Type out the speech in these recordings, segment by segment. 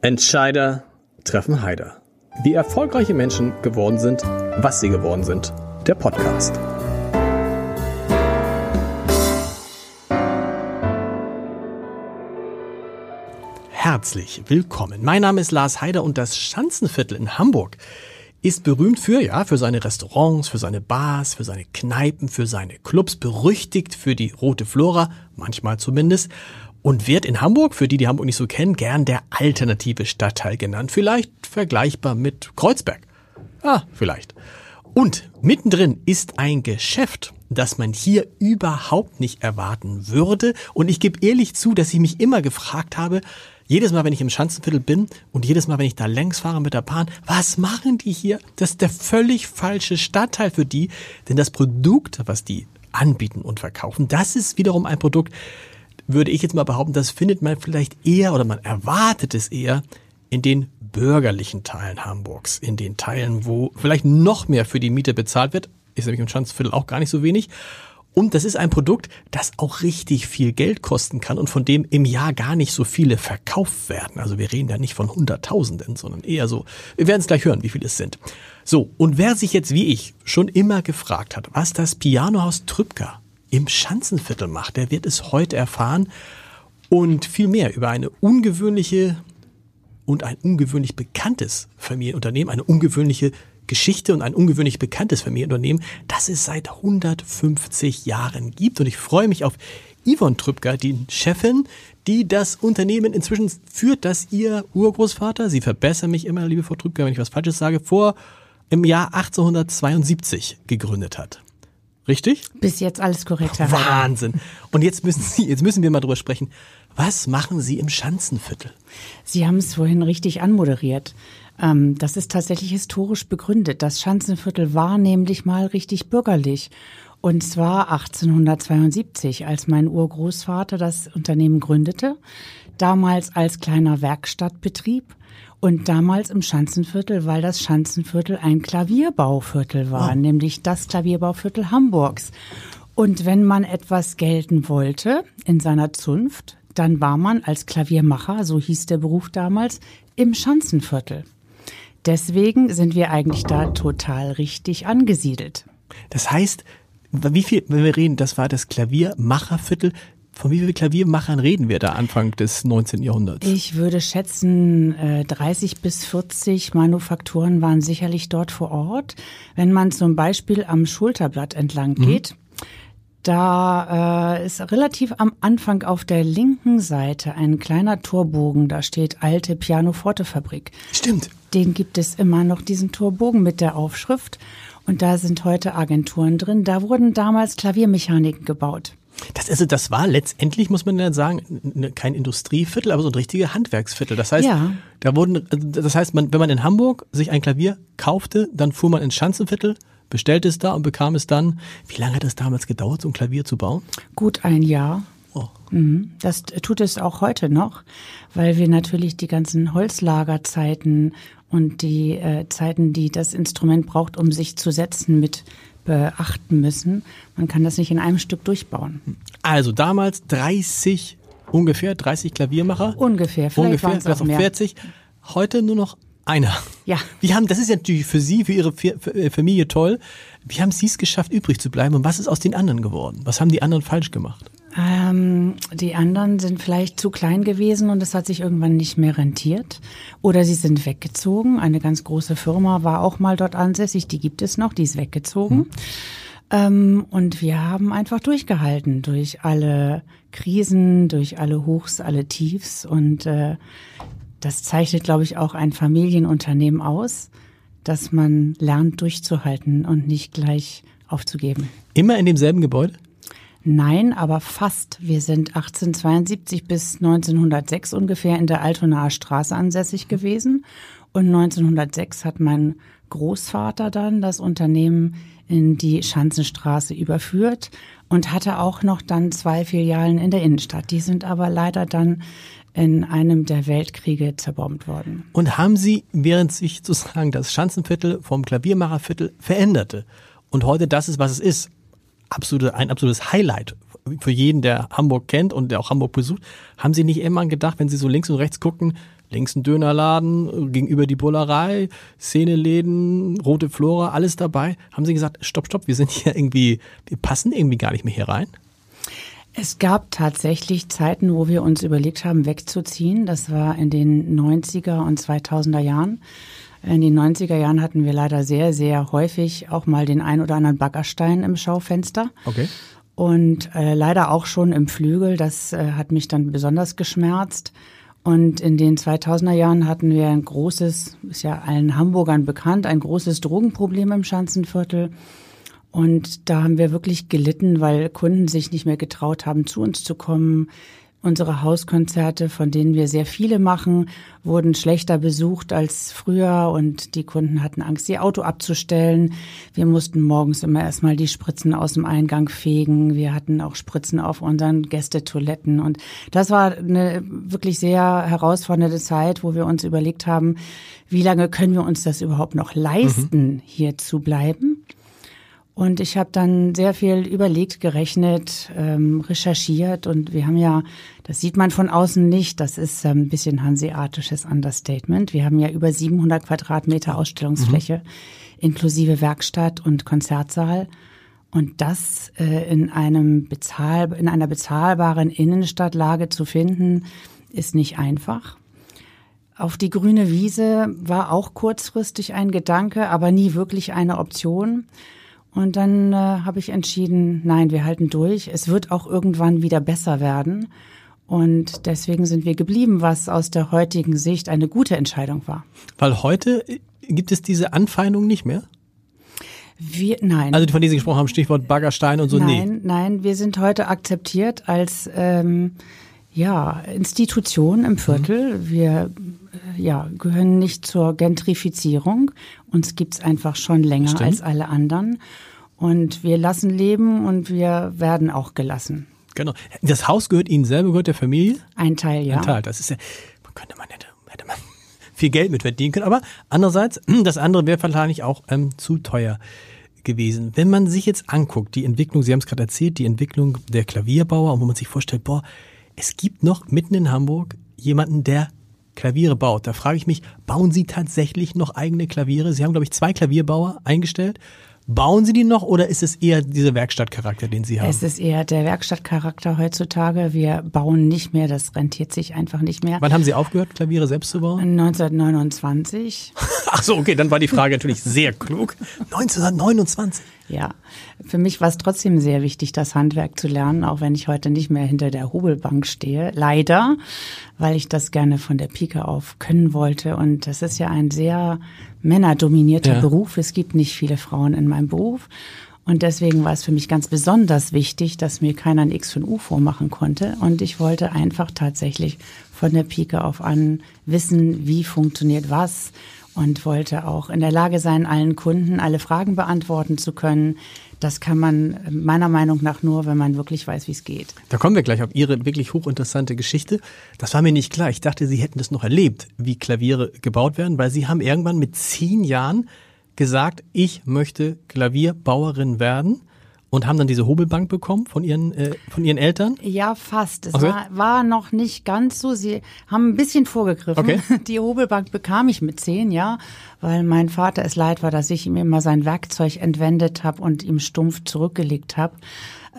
Entscheider treffen Heider. Wie erfolgreiche Menschen geworden sind, was sie geworden sind. Der Podcast. Herzlich willkommen. Mein Name ist Lars Heider und das Schanzenviertel in Hamburg ist berühmt für, ja, für seine Restaurants, für seine Bars, für seine Kneipen, für seine Clubs, berüchtigt für die rote Flora, manchmal zumindest, und wird in Hamburg, für die, die Hamburg nicht so kennen, gern der alternative Stadtteil genannt. Vielleicht vergleichbar mit Kreuzberg. Ah, vielleicht. Und mittendrin ist ein Geschäft, das man hier überhaupt nicht erwarten würde. Und ich gebe ehrlich zu, dass ich mich immer gefragt habe, jedes Mal, wenn ich im Schanzenviertel bin und jedes Mal, wenn ich da längs fahre mit der Bahn, was machen die hier? Das ist der völlig falsche Stadtteil für die, denn das Produkt, was die anbieten und verkaufen, das ist wiederum ein Produkt, würde ich jetzt mal behaupten, das findet man vielleicht eher oder man erwartet es eher in den bürgerlichen Teilen Hamburgs, in den Teilen, wo vielleicht noch mehr für die Miete bezahlt wird, ist nämlich im Schanzenviertel auch gar nicht so wenig. Und das ist ein Produkt, das auch richtig viel Geld kosten kann und von dem im Jahr gar nicht so viele verkauft werden. Also wir reden da nicht von Hunderttausenden, sondern eher so, wir werden es gleich hören, wie viele es sind. So, und wer sich jetzt wie ich schon immer gefragt hat, was das Pianohaus Trübker im Schanzenviertel macht, der wird es heute erfahren und viel mehr über eine ungewöhnliche und ein ungewöhnlich bekanntes Familienunternehmen, eine ungewöhnliche Geschichte und ein ungewöhnlich bekanntes Familienunternehmen, das es seit 150 Jahren gibt. Und ich freue mich auf Yvonne Trübker, die Chefin, die das Unternehmen inzwischen führt, das ihr Urgroßvater, Sie verbessern mich immer, liebe Frau Trübker, wenn ich was Falsches sage, vor im Jahr 1872 gegründet hat. Richtig? Bis jetzt alles korrekt. Herr Wahnsinn. Und jetzt müssen Sie, jetzt müssen wir mal drüber sprechen. Was machen Sie im Schanzenviertel? Sie haben es vorhin richtig anmoderiert. Ähm, das ist tatsächlich historisch begründet. Das Schanzenviertel war nämlich mal richtig bürgerlich. Und zwar 1872, als mein Urgroßvater das Unternehmen gründete, damals als kleiner Werkstattbetrieb und damals im Schanzenviertel, weil das Schanzenviertel ein Klavierbauviertel war, oh. nämlich das Klavierbauviertel Hamburgs. Und wenn man etwas gelten wollte in seiner Zunft, dann war man als Klaviermacher, so hieß der Beruf damals, im Schanzenviertel deswegen sind wir eigentlich da total richtig angesiedelt. Das heißt, wie viel, wenn wir reden, das war das Klaviermacherviertel, von wie vielen Klaviermachern reden wir da Anfang des 19. Jahrhunderts? Ich würde schätzen, 30 äh, bis 40 Manufakturen waren sicherlich dort vor Ort. Wenn man zum Beispiel am Schulterblatt entlang mhm. geht, mhm. Da äh, ist relativ am Anfang auf der linken Seite ein kleiner Torbogen. Da steht alte Pianoforte-Fabrik. Stimmt. Den gibt es immer noch, diesen Torbogen mit der Aufschrift. Und da sind heute Agenturen drin. Da wurden damals Klaviermechaniken gebaut. Das, also das war letztendlich, muss man ja sagen, kein Industrieviertel, aber so ein richtiges Handwerksviertel. Das heißt, ja. da wurden, das heißt, man, wenn man in Hamburg sich ein Klavier kaufte, dann fuhr man ins Schanzenviertel, bestellte es da und bekam es dann. Wie lange hat es damals gedauert, so ein Klavier zu bauen? Gut ein Jahr. Oh. Mhm. Das tut es auch heute noch, weil wir natürlich die ganzen Holzlagerzeiten und die äh, Zeiten, die das Instrument braucht, um sich zu setzen, mit beachten müssen. Man kann das nicht in einem Stück durchbauen. Also damals 30, ungefähr 30 Klaviermacher. Ungefähr, vielleicht ungefähr, vielleicht auch 40. Heute nur noch einer. Ja. Wie haben, das ist ja natürlich für Sie, für Ihre äh, Familie toll. Wie haben Sie es geschafft, übrig zu bleiben? Und was ist aus den anderen geworden? Was haben die anderen falsch gemacht? Ähm, die anderen sind vielleicht zu klein gewesen und es hat sich irgendwann nicht mehr rentiert. Oder sie sind weggezogen. Eine ganz große Firma war auch mal dort ansässig, die gibt es noch, die ist weggezogen. Hm. Ähm, und wir haben einfach durchgehalten durch alle Krisen, durch alle Hochs, alle Tiefs und äh, das zeichnet, glaube ich, auch ein Familienunternehmen aus, dass man lernt durchzuhalten und nicht gleich aufzugeben. Immer in demselben Gebäude? Nein, aber fast. Wir sind 1872 bis 1906 ungefähr in der Altonaer Straße ansässig gewesen. Und 1906 hat mein Großvater dann das Unternehmen in die Schanzenstraße überführt und hatte auch noch dann zwei Filialen in der Innenstadt. Die sind aber leider dann in einem der Weltkriege zerbombt worden. Und haben Sie, während sich sozusagen das Schanzenviertel vom Klaviermacherviertel veränderte und heute das ist, was es ist, absolute, ein absolutes Highlight für jeden, der Hamburg kennt und der auch Hamburg besucht, haben Sie nicht immer gedacht, wenn Sie so links und rechts gucken, links ein Dönerladen, gegenüber die Bullerei, Szeneläden, rote Flora, alles dabei. Haben Sie gesagt, stopp, stopp, wir sind hier irgendwie, wir passen irgendwie gar nicht mehr hier rein? Es gab tatsächlich Zeiten, wo wir uns überlegt haben, wegzuziehen. Das war in den 90er und 2000er Jahren. In den 90er Jahren hatten wir leider sehr, sehr häufig auch mal den ein oder anderen Baggerstein im Schaufenster. Okay. Und äh, leider auch schon im Flügel. Das äh, hat mich dann besonders geschmerzt. Und in den 2000er Jahren hatten wir ein großes, ist ja allen Hamburgern bekannt, ein großes Drogenproblem im Schanzenviertel. Und da haben wir wirklich gelitten, weil Kunden sich nicht mehr getraut haben, zu uns zu kommen. Unsere Hauskonzerte, von denen wir sehr viele machen, wurden schlechter besucht als früher und die Kunden hatten Angst, ihr Auto abzustellen. Wir mussten morgens immer erstmal die Spritzen aus dem Eingang fegen. Wir hatten auch Spritzen auf unseren Gästetoiletten und das war eine wirklich sehr herausfordernde Zeit, wo wir uns überlegt haben, wie lange können wir uns das überhaupt noch leisten, mhm. hier zu bleiben? Und ich habe dann sehr viel überlegt, gerechnet, ähm, recherchiert und wir haben ja, das sieht man von außen nicht, das ist ähm, ein bisschen hanseatisches Understatement. Wir haben ja über 700 Quadratmeter Ausstellungsfläche mhm. inklusive Werkstatt und Konzertsaal. Und das äh, in einem bezahl in einer bezahlbaren Innenstadtlage zu finden, ist nicht einfach. Auf die grüne Wiese war auch kurzfristig ein Gedanke, aber nie wirklich eine Option. Und dann äh, habe ich entschieden, nein, wir halten durch. Es wird auch irgendwann wieder besser werden. Und deswegen sind wir geblieben, was aus der heutigen Sicht eine gute Entscheidung war. Weil heute gibt es diese Anfeindung nicht mehr? Wir, nein. Also von denen Sie gesprochen haben, Stichwort Baggerstein und so, nein, nee. Nein, wir sind heute akzeptiert als ähm, ja, Institution im Viertel. Mhm. Wir äh, ja, gehören nicht zur Gentrifizierung. Uns gibt's einfach schon länger Stimmt. als alle anderen. Und wir lassen leben und wir werden auch gelassen. Genau. Das Haus gehört Ihnen selber, gehört der Familie? Ein Teil, ja. Ein Teil. Das ist ja, man könnte man hätte, hätte man viel Geld mit verdienen können. Aber andererseits, das andere wäre wahrscheinlich auch ähm, zu teuer gewesen. Wenn man sich jetzt anguckt, die Entwicklung, Sie haben es gerade erzählt, die Entwicklung der Klavierbauer, und wo man sich vorstellt, boah, es gibt noch mitten in Hamburg jemanden, der Klaviere baut. Da frage ich mich, bauen Sie tatsächlich noch eigene Klaviere? Sie haben, glaube ich, zwei Klavierbauer eingestellt. Bauen Sie die noch oder ist es eher dieser Werkstattcharakter, den Sie haben? Es ist eher der Werkstattcharakter heutzutage. Wir bauen nicht mehr, das rentiert sich einfach nicht mehr. Wann haben Sie aufgehört, Klaviere selbst zu bauen? 1929. Ach so, okay, dann war die Frage natürlich sehr klug. 1929. Ja, für mich war es trotzdem sehr wichtig, das Handwerk zu lernen, auch wenn ich heute nicht mehr hinter der Hobelbank stehe. Leider, weil ich das gerne von der Pike auf können wollte. Und das ist ja ein sehr männerdominierter ja. Beruf. Es gibt nicht viele Frauen in meinem Beruf. Und deswegen war es für mich ganz besonders wichtig, dass mir keiner ein X von U vormachen konnte. Und ich wollte einfach tatsächlich von der Pike auf an wissen, wie funktioniert was und wollte auch in der Lage sein, allen Kunden alle Fragen beantworten zu können. Das kann man meiner Meinung nach nur, wenn man wirklich weiß, wie es geht. Da kommen wir gleich auf Ihre wirklich hochinteressante Geschichte. Das war mir nicht klar. Ich dachte, Sie hätten das noch erlebt, wie Klaviere gebaut werden, weil Sie haben irgendwann mit zehn Jahren gesagt, ich möchte Klavierbauerin werden und haben dann diese Hobelbank bekommen von ihren, äh, von ihren Eltern? Ja, fast. Es okay. war, war noch nicht ganz so. Sie haben ein bisschen vorgegriffen. Okay. Die Hobelbank bekam ich mit zehn, ja, weil mein Vater es leid war, dass ich ihm immer sein Werkzeug entwendet habe und ihm stumpf zurückgelegt habe.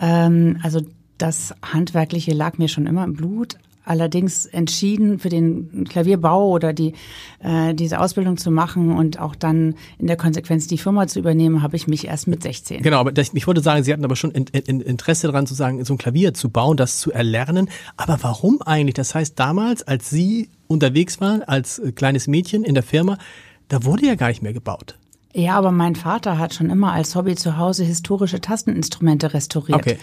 Ähm, also das Handwerkliche lag mir schon immer im Blut, allerdings entschieden, für den Klavierbau oder die, äh, diese Ausbildung zu machen und auch dann in der Konsequenz die Firma zu übernehmen, habe ich mich erst mit 16. Genau, aber ich wollte sagen, Sie hatten aber schon in, in, Interesse daran zu sagen, so ein Klavier zu bauen, das zu erlernen. Aber warum eigentlich? Das heißt, damals, als Sie unterwegs waren, als kleines Mädchen in der Firma, da wurde ja gar nicht mehr gebaut. Ja, aber mein Vater hat schon immer als Hobby zu Hause historische Tasteninstrumente restauriert. Okay.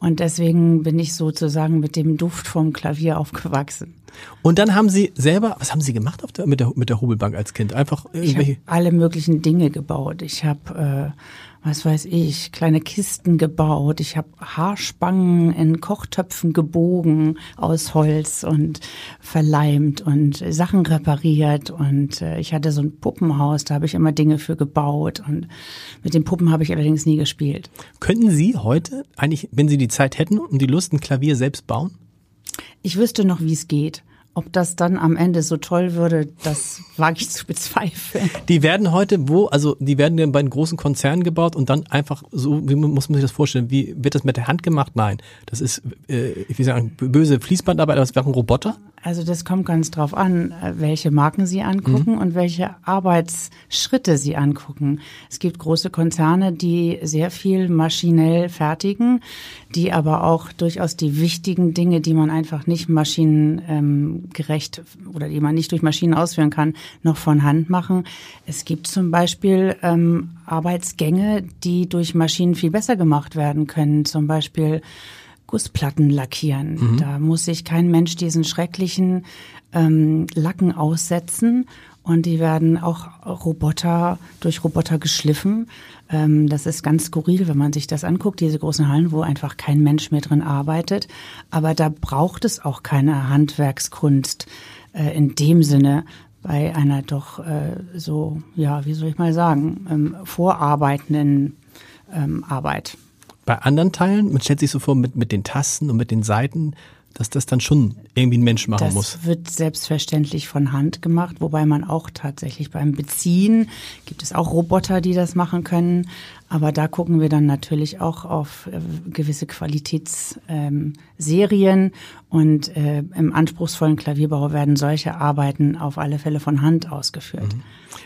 Und deswegen bin ich sozusagen mit dem Duft vom Klavier aufgewachsen. Und dann haben Sie selber, was haben Sie gemacht der, mit, der, mit der Hobelbank als Kind? Einfach irgendwelche? Alle möglichen Dinge gebaut. Ich habe äh, was weiß ich, kleine Kisten gebaut. Ich habe Haarspangen in Kochtöpfen gebogen aus Holz und verleimt und Sachen repariert. Und äh, ich hatte so ein Puppenhaus, da habe ich immer Dinge für gebaut. Und mit den Puppen habe ich allerdings nie gespielt. Könnten Sie heute eigentlich, wenn Sie die Zeit hätten und die Lust, ein Klavier selbst bauen? Ich wüsste noch, wie es geht. Ob das dann am Ende so toll würde, das wage ich zu bezweifeln. Die werden heute wo, also die werden dann bei den großen Konzernen gebaut und dann einfach so, wie muss man sich das vorstellen? Wie wird das mit der Hand gemacht? Nein, das ist, äh, ich will sagen, böse Fließbandarbeit, aber es wäre ein Roboter? Also das kommt ganz drauf an, äh, welche Marken Sie angucken mhm. und welche Arbeitsschritte Sie angucken. Es gibt große Konzerne, die sehr viel maschinell fertigen, die aber auch durchaus die wichtigen Dinge, die man einfach nicht maschinengerecht ähm, oder die man nicht durch Maschinen ausführen kann, noch von Hand machen. Es gibt zum Beispiel ähm, Arbeitsgänge, die durch Maschinen viel besser gemacht werden können. Zum Beispiel Gussplatten lackieren. Mhm. Da muss sich kein Mensch diesen schrecklichen ähm, Lacken aussetzen. Und die werden auch Roboter durch Roboter geschliffen. Ähm, das ist ganz skurril, wenn man sich das anguckt, diese großen Hallen, wo einfach kein Mensch mehr drin arbeitet. Aber da braucht es auch keine Handwerkskunst äh, in dem Sinne bei einer doch äh, so, ja, wie soll ich mal sagen, ähm, vorarbeitenden ähm, Arbeit. Bei anderen Teilen, man stellt sich so vor, mit, mit den Tasten und mit den Seiten, dass das dann schon irgendwie ein Mensch machen das muss. Das wird selbstverständlich von Hand gemacht, wobei man auch tatsächlich beim Beziehen gibt es auch Roboter, die das machen können. Aber da gucken wir dann natürlich auch auf äh, gewisse Qualitätsserien ähm, und äh, im anspruchsvollen Klavierbau werden solche Arbeiten auf alle Fälle von Hand ausgeführt. Mhm.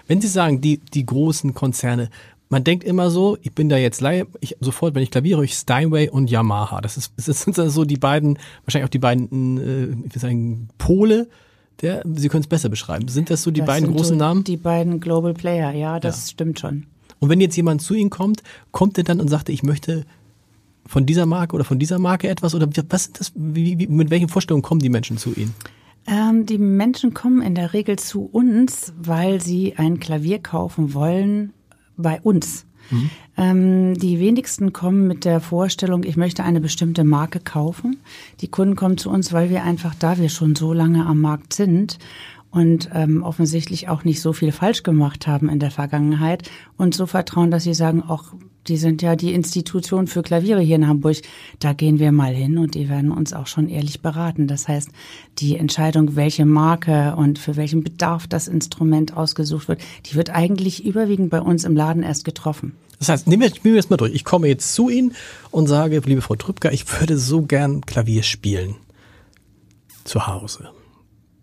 Wenn Sie sagen, die, die großen Konzerne, man denkt immer so, ich bin da jetzt Laie, ich sofort, wenn ich klaviere, ich Steinway und Yamaha. Das ist, das sind so die beiden, wahrscheinlich auch die beiden, äh, ich will sagen, Pole. Der, Sie können es besser beschreiben. Sind das so die das beiden großen so Namen? Die beiden Global Player, ja, das ja. stimmt schon. Und wenn jetzt jemand zu Ihnen kommt, kommt er dann und sagt, ich möchte von dieser Marke oder von dieser Marke etwas oder was sind das, wie, wie, mit welchen Vorstellungen kommen die Menschen zu Ihnen? Ähm, die Menschen kommen in der Regel zu uns, weil sie ein Klavier kaufen wollen, bei uns. Mhm. Ähm, die wenigsten kommen mit der Vorstellung, ich möchte eine bestimmte Marke kaufen. Die Kunden kommen zu uns, weil wir einfach, da wir schon so lange am Markt sind und ähm, offensichtlich auch nicht so viel falsch gemacht haben in der Vergangenheit und so vertrauen, dass sie sagen, auch die sind ja die Institution für Klaviere hier in Hamburg. Da gehen wir mal hin und die werden uns auch schon ehrlich beraten. Das heißt, die Entscheidung, welche Marke und für welchen Bedarf das Instrument ausgesucht wird, die wird eigentlich überwiegend bei uns im Laden erst getroffen. Das heißt, nehmen wir, nehmen wir das mal durch. Ich komme jetzt zu Ihnen und sage, liebe Frau Trübker, ich würde so gern Klavier spielen. Zu Hause.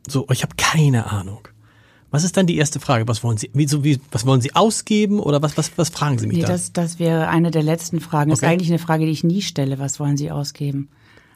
So, ich habe keine Ahnung. Was ist dann die erste Frage? Was wollen Sie, wie, so, wie, was wollen Sie ausgeben oder was, was, was fragen Sie mich nee, da? Das, das wäre eine der letzten Fragen. Okay. Das ist eigentlich eine Frage, die ich nie stelle. Was wollen Sie ausgeben?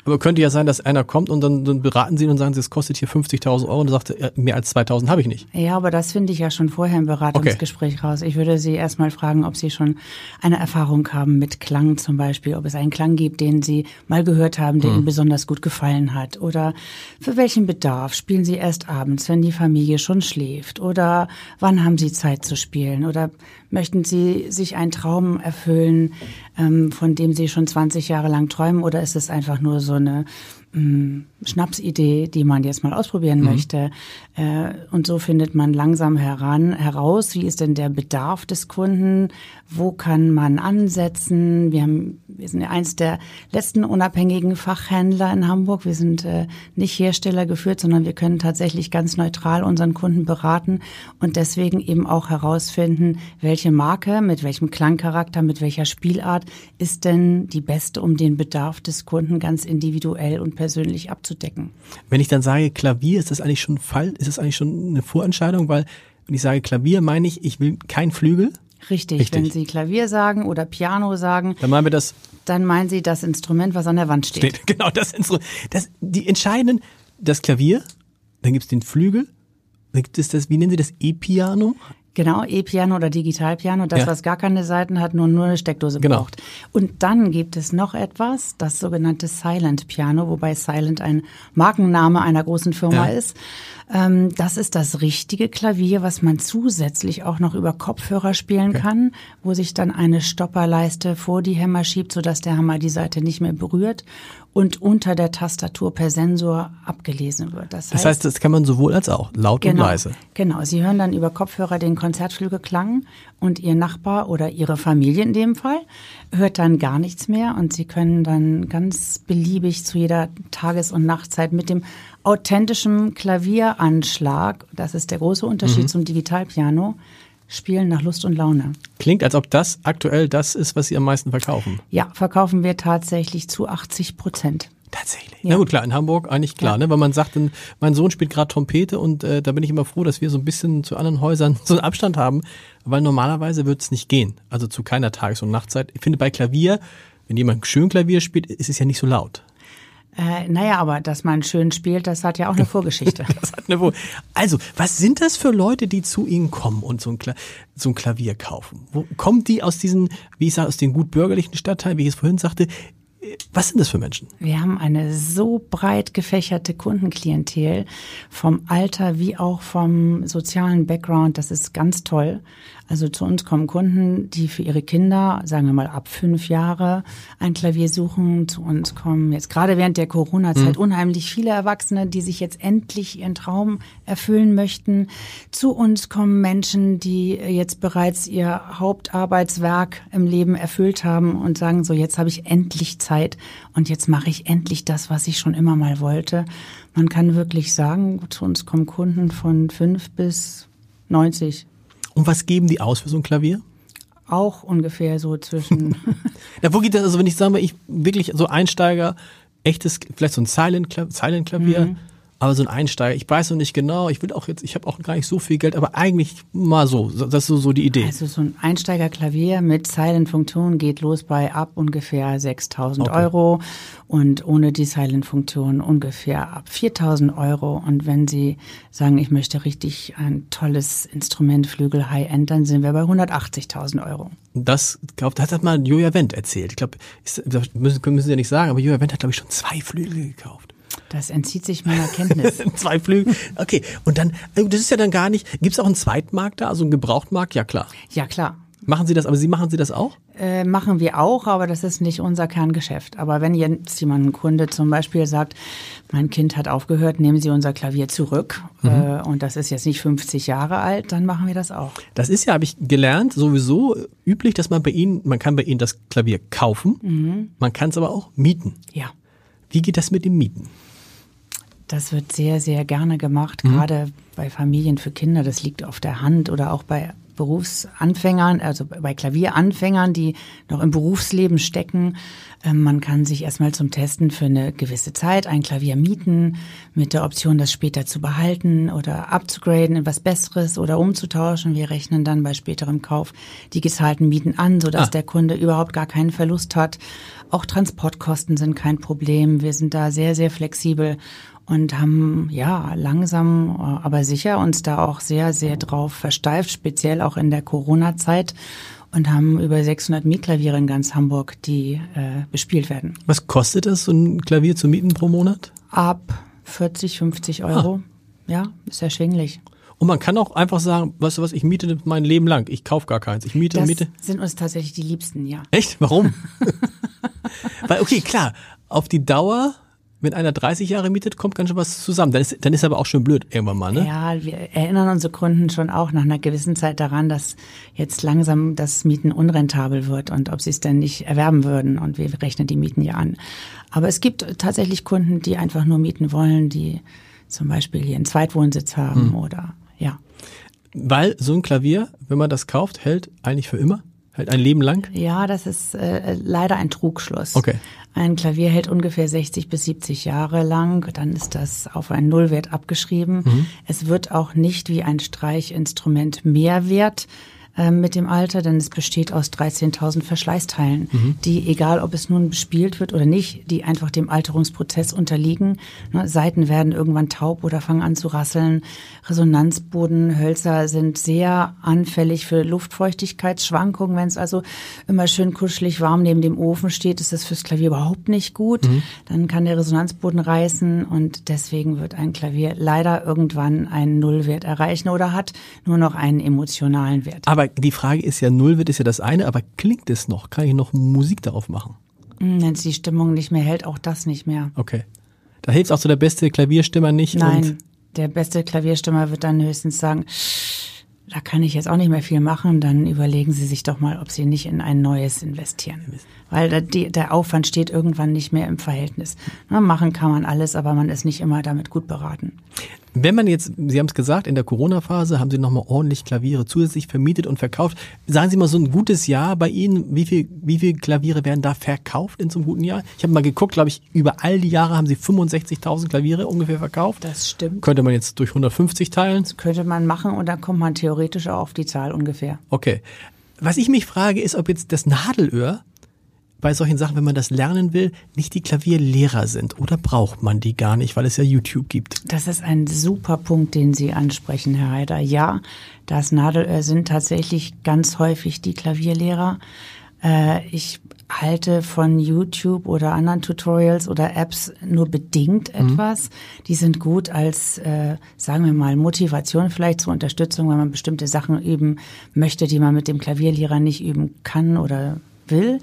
Aber könnte ja sein, dass einer kommt und dann, dann beraten sie ihn und sagen, es kostet hier 50.000 Euro und sagt, ja, mehr als 2.000 habe ich nicht. Ja, aber das finde ich ja schon vorher im Beratungsgespräch okay. raus. Ich würde Sie erstmal fragen, ob Sie schon eine Erfahrung haben mit Klang zum Beispiel, ob es einen Klang gibt, den Sie mal gehört haben, der hm. Ihnen besonders gut gefallen hat oder für welchen Bedarf spielen Sie erst abends, wenn die Familie schon schläft oder wann haben Sie Zeit zu spielen oder möchten Sie sich einen Traum erfüllen, ähm, von dem Sie schon 20 Jahre lang träumen oder ist es einfach nur so eine Mm, Schnapsidee, die man jetzt mal ausprobieren mhm. möchte. Äh, und so findet man langsam heran, heraus, wie ist denn der Bedarf des Kunden, wo kann man ansetzen. Wir, haben, wir sind ja eins der letzten unabhängigen Fachhändler in Hamburg. Wir sind äh, nicht Hersteller geführt, sondern wir können tatsächlich ganz neutral unseren Kunden beraten und deswegen eben auch herausfinden, welche Marke, mit welchem Klangcharakter, mit welcher Spielart ist denn die beste, um den Bedarf des Kunden ganz individuell und persönlich persönlich abzudecken. Wenn ich dann sage Klavier, ist das eigentlich schon Fall? Ist das eigentlich schon eine Vorentscheidung? Weil wenn ich sage Klavier, meine ich, ich will kein Flügel. Richtig. Richtig. Wenn Sie Klavier sagen oder Piano sagen, dann meinen wir das. Dann meinen Sie das Instrument, was an der Wand steht. steht genau, das Instrument. Das, die entscheidenden, das Klavier, dann gibt es den Flügel, dann gibt es das, wie nennen Sie das, E-Piano? Genau, E-Piano oder Digitalpiano, das, ja. was gar keine Seiten hat, nur, nur eine Steckdose genau. braucht. Und dann gibt es noch etwas, das sogenannte Silent Piano, wobei Silent ein Markenname einer großen Firma ja. ist. Ähm, das ist das richtige Klavier, was man zusätzlich auch noch über Kopfhörer spielen okay. kann, wo sich dann eine Stopperleiste vor die Hämmer schiebt, sodass der Hammer die Seite nicht mehr berührt und unter der Tastatur per Sensor abgelesen wird. Das heißt, das, heißt, das kann man sowohl als auch, laut genau, und leise. Genau, Sie hören dann über Kopfhörer den Konzertflügelklang und Ihr Nachbar oder Ihre Familie in dem Fall hört dann gar nichts mehr und Sie können dann ganz beliebig zu jeder Tages- und Nachtzeit mit dem authentischen Klavieranschlag, das ist der große Unterschied mhm. zum Digitalpiano, spielen nach Lust und Laune. Klingt, als ob das aktuell das ist, was Sie am meisten verkaufen. Ja, verkaufen wir tatsächlich zu 80 Prozent. Tatsächlich. Ja. Na gut, klar, in Hamburg eigentlich klar, ja. ne? Weil man sagt, mein Sohn spielt gerade Trompete und äh, da bin ich immer froh, dass wir so ein bisschen zu anderen Häusern so einen Abstand haben, weil normalerweise wird es nicht gehen. Also zu keiner Tages- und Nachtzeit. Ich finde bei Klavier, wenn jemand schön Klavier spielt, ist es ja nicht so laut. Äh, naja, aber dass man schön spielt, das hat ja auch eine Vorgeschichte. das hat eine Vor also, was sind das für Leute, die zu Ihnen kommen und so ein, Kla so ein Klavier kaufen? Wo, kommen die aus diesen, wie ich sage, aus den gut bürgerlichen Stadtteilen, wie ich es vorhin sagte? Was sind das für Menschen? Wir haben eine so breit gefächerte Kundenklientel vom Alter wie auch vom sozialen Background. Das ist ganz toll. Also zu uns kommen Kunden, die für ihre Kinder, sagen wir mal ab fünf Jahre, ein Klavier suchen. Zu uns kommen jetzt gerade während der Corona-Zeit mhm. unheimlich viele Erwachsene, die sich jetzt endlich ihren Traum erfüllen möchten. Zu uns kommen Menschen, die jetzt bereits ihr Hauptarbeitswerk im Leben erfüllt haben und sagen so, jetzt habe ich endlich Zeit und jetzt mache ich endlich das, was ich schon immer mal wollte. Man kann wirklich sagen, zu uns kommen Kunden von fünf bis 90. Und was geben die aus für so ein Klavier? Auch ungefähr so zwischen. ja, wo geht das? Also wenn ich sage, ich wirklich so Einsteiger, echtes, vielleicht so ein Silent-Klavier, Silent aber so ein Einsteiger, ich weiß noch nicht genau, ich will auch jetzt, ich habe auch gar nicht so viel Geld, aber eigentlich mal so, das ist so, so die Idee. Also so ein Einsteigerklavier mit Silent-Funktion geht los bei ab ungefähr 6.000 okay. Euro und ohne die Silent-Funktion ungefähr ab 4.000 Euro. Und wenn Sie sagen, ich möchte richtig ein tolles Instrument, Flügel, High-End, dann sind wir bei 180.000 Euro. Das, glaub, das hat mal Julia Wendt erzählt. Ich glaube, müssen, müssen Sie ja nicht sagen, aber Julia Wendt hat, glaube ich, schon zwei Flügel gekauft. Das entzieht sich meiner Kenntnis. Zwei Flügel. Okay. Und dann, also das ist ja dann gar nicht, gibt es auch einen Zweitmarkt da, also einen Gebrauchtmarkt? Ja, klar. Ja, klar. Machen Sie das, aber Sie machen Sie das auch? Äh, machen wir auch, aber das ist nicht unser Kerngeschäft. Aber wenn jetzt jemand, ein Kunde zum Beispiel sagt, mein Kind hat aufgehört, nehmen Sie unser Klavier zurück mhm. äh, und das ist jetzt nicht 50 Jahre alt, dann machen wir das auch. Das ist ja, habe ich gelernt, sowieso üblich, dass man bei Ihnen, man kann bei Ihnen das Klavier kaufen, mhm. man kann es aber auch mieten. Ja. Wie geht das mit dem Mieten? Das wird sehr, sehr gerne gemacht, mhm. gerade bei Familien für Kinder. Das liegt auf der Hand oder auch bei Berufsanfängern, also bei Klavieranfängern, die noch im Berufsleben stecken. Ähm, man kann sich erstmal zum Testen für eine gewisse Zeit ein Klavier mieten, mit der Option, das später zu behalten oder abzugraden in was Besseres oder umzutauschen. Wir rechnen dann bei späterem Kauf die gezahlten Mieten an, sodass ah. der Kunde überhaupt gar keinen Verlust hat. Auch Transportkosten sind kein Problem. Wir sind da sehr, sehr flexibel und haben ja langsam, äh, aber sicher uns da auch sehr, sehr drauf versteift, speziell auch in der Corona-Zeit und haben über 600 Mietklaviere in ganz Hamburg, die äh, bespielt werden. Was kostet es, so ein Klavier zu mieten pro Monat? Ab 40, 50 Euro. Ah. Ja, ist erschwinglich. Und man kann auch einfach sagen, weißt du was, ich miete mein Leben lang. Ich kaufe gar keins. Ich miete, das miete. sind uns tatsächlich die Liebsten, ja. Echt? Warum? Weil, okay, klar, auf die Dauer wenn einer 30 Jahre mietet, kommt ganz schön was zusammen. Dann ist, dann ist aber auch schon blöd irgendwann mal, ne? Ja, wir erinnern unsere Kunden schon auch nach einer gewissen Zeit daran, dass jetzt langsam das Mieten unrentabel wird und ob sie es denn nicht erwerben würden. Und wir rechnen die Mieten ja an. Aber es gibt tatsächlich Kunden, die einfach nur mieten wollen, die zum Beispiel hier einen Zweitwohnsitz haben hm. oder ja. Weil so ein Klavier, wenn man das kauft, hält eigentlich für immer? Hält ein Leben lang? Ja, das ist äh, leider ein Trugschluss. Okay. Ein Klavier hält ungefähr 60 bis 70 Jahre lang, dann ist das auf einen Nullwert abgeschrieben. Mhm. Es wird auch nicht wie ein Streichinstrument mehr wert ähm, mit dem Alter, denn es besteht aus 13.000 Verschleißteilen, mhm. die, egal ob es nun bespielt wird oder nicht, die einfach dem Alterungsprozess unterliegen. Ne, Seiten werden irgendwann taub oder fangen an zu rasseln. Resonanzbodenhölzer sind sehr anfällig für Luftfeuchtigkeitsschwankungen. Wenn es also immer schön kuschelig warm neben dem Ofen steht, ist das fürs Klavier überhaupt nicht gut. Mhm. Dann kann der Resonanzboden reißen und deswegen wird ein Klavier leider irgendwann einen Nullwert erreichen oder hat nur noch einen emotionalen Wert. Aber die Frage ist ja, Null wird ist ja das eine, aber klingt es noch? Kann ich noch Musik darauf machen? Wenn es die Stimmung nicht mehr hält, auch das nicht mehr. Okay. Da hilft auch so der beste Klavierstimmer nicht. Nein, der beste Klavierstimmer wird dann höchstens sagen, da kann ich jetzt auch nicht mehr viel machen, dann überlegen Sie sich doch mal, ob Sie nicht in ein neues investieren. Weil da die, der Aufwand steht irgendwann nicht mehr im Verhältnis. Na, machen kann man alles, aber man ist nicht immer damit gut beraten. Wenn man jetzt, Sie haben es gesagt, in der Corona-Phase haben Sie nochmal ordentlich Klaviere zusätzlich vermietet und verkauft. Sagen Sie mal so ein gutes Jahr bei Ihnen, wie viel, wie viel Klaviere werden da verkauft in so einem guten Jahr? Ich habe mal geguckt, glaube ich, über all die Jahre haben Sie 65.000 Klaviere ungefähr verkauft. Das stimmt. Könnte man jetzt durch 150 teilen? Das könnte man machen und dann kommt man theoretisch auch auf die Zahl ungefähr. Okay. Was ich mich frage, ist, ob jetzt das Nadelöhr bei solchen Sachen, wenn man das lernen will, nicht die Klavierlehrer sind oder braucht man die gar nicht, weil es ja YouTube gibt? Das ist ein super Punkt, den Sie ansprechen, Herr Heider. Ja, das Nadelöhr sind tatsächlich ganz häufig die Klavierlehrer. Äh, ich halte von YouTube oder anderen Tutorials oder Apps nur bedingt mhm. etwas. Mhm. Die sind gut als, äh, sagen wir mal, Motivation vielleicht zur Unterstützung, wenn man bestimmte Sachen üben möchte, die man mit dem Klavierlehrer nicht üben kann oder will.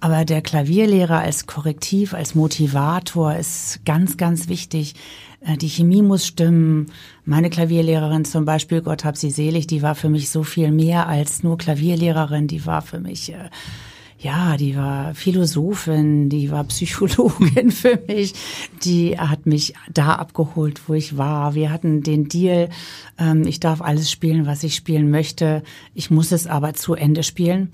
Aber der Klavierlehrer als Korrektiv, als Motivator ist ganz, ganz wichtig. Äh, die Chemie muss stimmen. Meine Klavierlehrerin zum Beispiel, Gott hab sie selig, die war für mich so viel mehr als nur Klavierlehrerin. Die war für mich, äh, ja, die war Philosophin, die war Psychologin für mich. Die hat mich da abgeholt, wo ich war. Wir hatten den Deal, ähm, ich darf alles spielen, was ich spielen möchte. Ich muss es aber zu Ende spielen.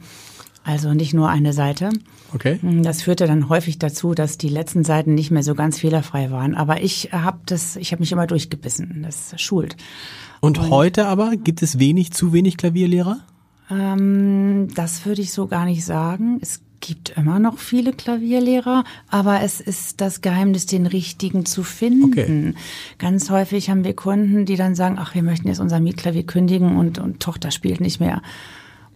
Also nicht nur eine Seite. Okay. Das führte dann häufig dazu, dass die letzten Seiten nicht mehr so ganz fehlerfrei waren. Aber ich habe das, ich habe mich immer durchgebissen. Das schult. Und, Und heute aber gibt es wenig, zu wenig Klavierlehrer? Ähm, das würde ich so gar nicht sagen. Es gibt immer noch viele Klavierlehrer, aber es ist das Geheimnis, den richtigen zu finden. Okay. Ganz häufig haben wir Kunden, die dann sagen, ach, wir möchten jetzt unser Mietklavier kündigen und, und Tochter spielt nicht mehr.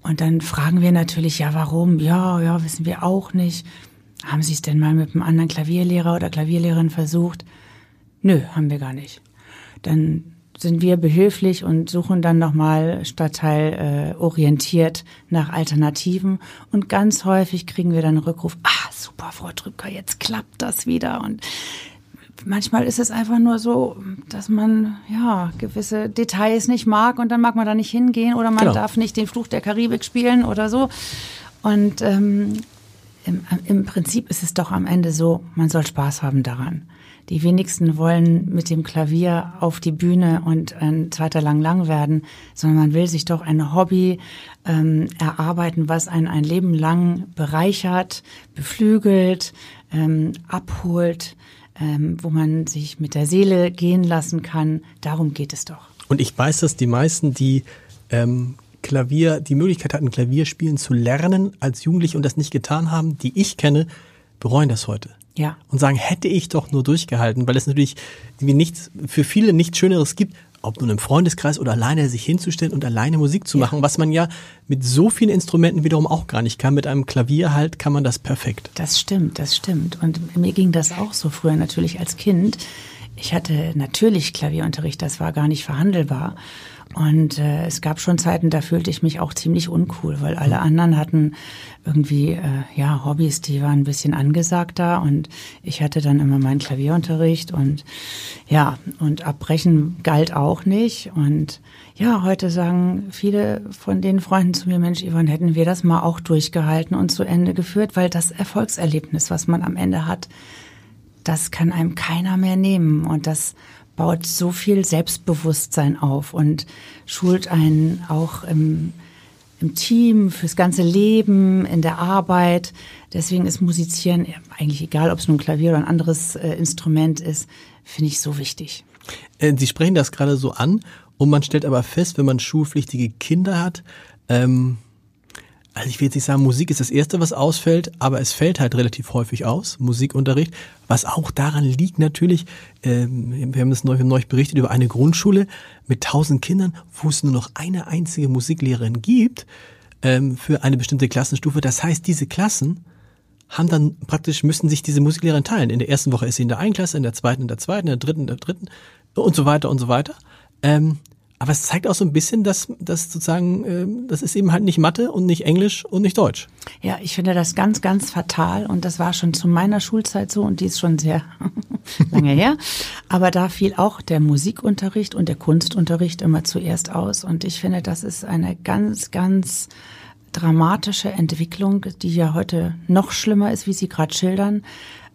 Und dann fragen wir natürlich, ja, warum? Ja, ja, wissen wir auch nicht. Haben Sie es denn mal mit einem anderen Klavierlehrer oder Klavierlehrerin versucht? Nö, haben wir gar nicht. Dann sind wir behilflich und suchen dann nochmal Stadtteil äh, orientiert nach Alternativen. Und ganz häufig kriegen wir dann einen Rückruf, ah, super, Frau Trübker, jetzt klappt das wieder. Und manchmal ist es einfach nur so, dass man ja gewisse Details nicht mag und dann mag man da nicht hingehen oder man genau. darf nicht den Fluch der Karibik spielen oder so. Und ähm, im, im Prinzip ist es doch am Ende so, man soll Spaß haben daran. Die wenigsten wollen mit dem Klavier auf die Bühne und ein zweiter lang lang werden, sondern man will sich doch ein Hobby ähm, erarbeiten, was einen ein Leben lang bereichert, beflügelt, ähm, abholt ähm, wo man sich mit der Seele gehen lassen kann. Darum geht es doch. Und ich weiß, dass die meisten, die ähm, Klavier, die Möglichkeit hatten, Klavierspielen zu lernen als Jugendliche und das nicht getan haben, die ich kenne, bereuen das heute. Ja. Und sagen, hätte ich doch nur durchgehalten, weil es natürlich nichts, für viele nichts Schöneres gibt, ob nun im Freundeskreis oder alleine sich hinzustellen und alleine Musik zu machen, was man ja mit so vielen Instrumenten wiederum auch gar nicht kann. Mit einem Klavier halt kann man das perfekt. Das stimmt, das stimmt. Und mir ging das auch so früher natürlich als Kind. Ich hatte natürlich Klavierunterricht, das war gar nicht verhandelbar. Und äh, es gab schon Zeiten, da fühlte ich mich auch ziemlich uncool, weil alle anderen hatten irgendwie äh, ja Hobbys, die waren ein bisschen angesagter. Und ich hatte dann immer meinen Klavierunterricht und ja und abbrechen galt auch nicht. Und ja heute sagen viele von den Freunden zu mir Mensch Yvonne hätten wir das mal auch durchgehalten und zu Ende geführt weil das Erfolgserlebnis was man am Ende hat das kann einem keiner mehr nehmen. Und das baut so viel Selbstbewusstsein auf und schult einen auch im, im Team, fürs ganze Leben, in der Arbeit. Deswegen ist Musizieren eigentlich egal, ob es nun Klavier oder ein anderes äh, Instrument ist, finde ich so wichtig. Äh, Sie sprechen das gerade so an und man stellt aber fest, wenn man schulpflichtige Kinder hat, ähm, also ich will jetzt nicht sagen, Musik ist das Erste, was ausfällt, aber es fällt halt relativ häufig aus, Musikunterricht, was auch daran liegt natürlich, ähm, wir haben es neu, neu berichtet über eine Grundschule mit tausend Kindern, wo es nur noch eine einzige Musiklehrerin gibt ähm, für eine bestimmte Klassenstufe. Das heißt, diese Klassen haben dann praktisch, müssen sich diese Musiklehrerin teilen. In der ersten Woche ist sie in der einen Klasse, in der zweiten in der zweiten, in der dritten in der dritten und so weiter und so weiter. Ähm, Aber es zeigt auch so ein bisschen, dass, dass sozusagen, äh, das ist eben halt nicht Mathe und nicht Englisch und nicht Deutsch. Ja, ich finde das ganz, ganz fatal und das war schon zu meiner Schulzeit so und die ist schon sehr lange her. Aber da fiel auch der Musikunterricht und der Kunstunterricht immer zuerst aus und ich finde, das ist eine ganz, ganz dramatische Entwicklung, die ja heute noch schlimmer ist, wie Sie gerade schildern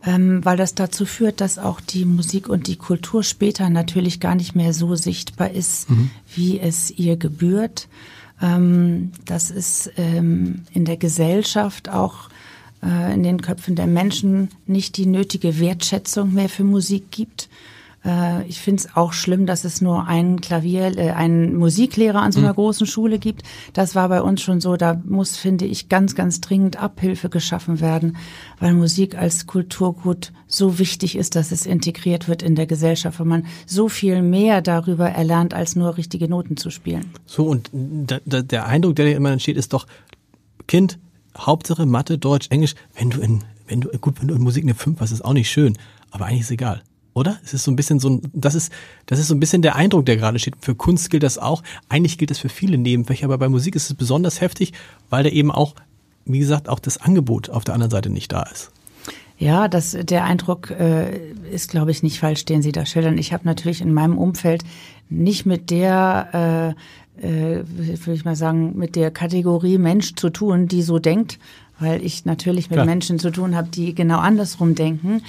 ähm, weil das dazu führt, dass auch die Musik und die Kultur später natürlich gar nicht mehr so sichtbar ist, mhm. wie es ihr gebührt. Ähm, dass es ähm, in der Gesellschaft auch äh, in den Köpfen der Menschen nicht die nötige Wertschätzung mehr für Musik gibt. Äh, ich finde es auch schlimm, dass es nur einen Klavier, äh, einen Musiklehrer an so einer mhm. großen Schule gibt. Das war bei uns schon so. Da muss, finde ich, ganz, ganz dringend Abhilfe geschaffen werden, weil Musik als Kulturgut so wichtig ist, dass es integriert wird in der Gesellschaft, weil man so viel mehr darüber erlernt, als nur richtige Noten zu spielen. So, und da, da, der Eindruck, der dir immer entsteht, ist doch, Kind, Hauptsache Mathe, Deutsch, Englisch, wenn du in, wenn du, gut, wenn du in Musik eine 5 hast, ist auch nicht schön, aber eigentlich ist egal oder? Es ist so ein bisschen so ein, das ist, das ist so ein bisschen der Eindruck, der gerade steht. Für Kunst gilt das auch. Eigentlich gilt das für viele Nebenfächer, aber bei Musik ist es besonders heftig, weil da eben auch, wie gesagt, auch das Angebot auf der anderen Seite nicht da ist. Ja, das, der Eindruck äh, ist, glaube ich, nicht falsch, den Sie da schildern. Ich habe natürlich in meinem Umfeld nicht mit der, äh, äh, würde ich mal sagen, mit der Kategorie Mensch zu tun, die so denkt, weil ich natürlich mit Klar. Menschen zu tun habe, die genau andersrum denken.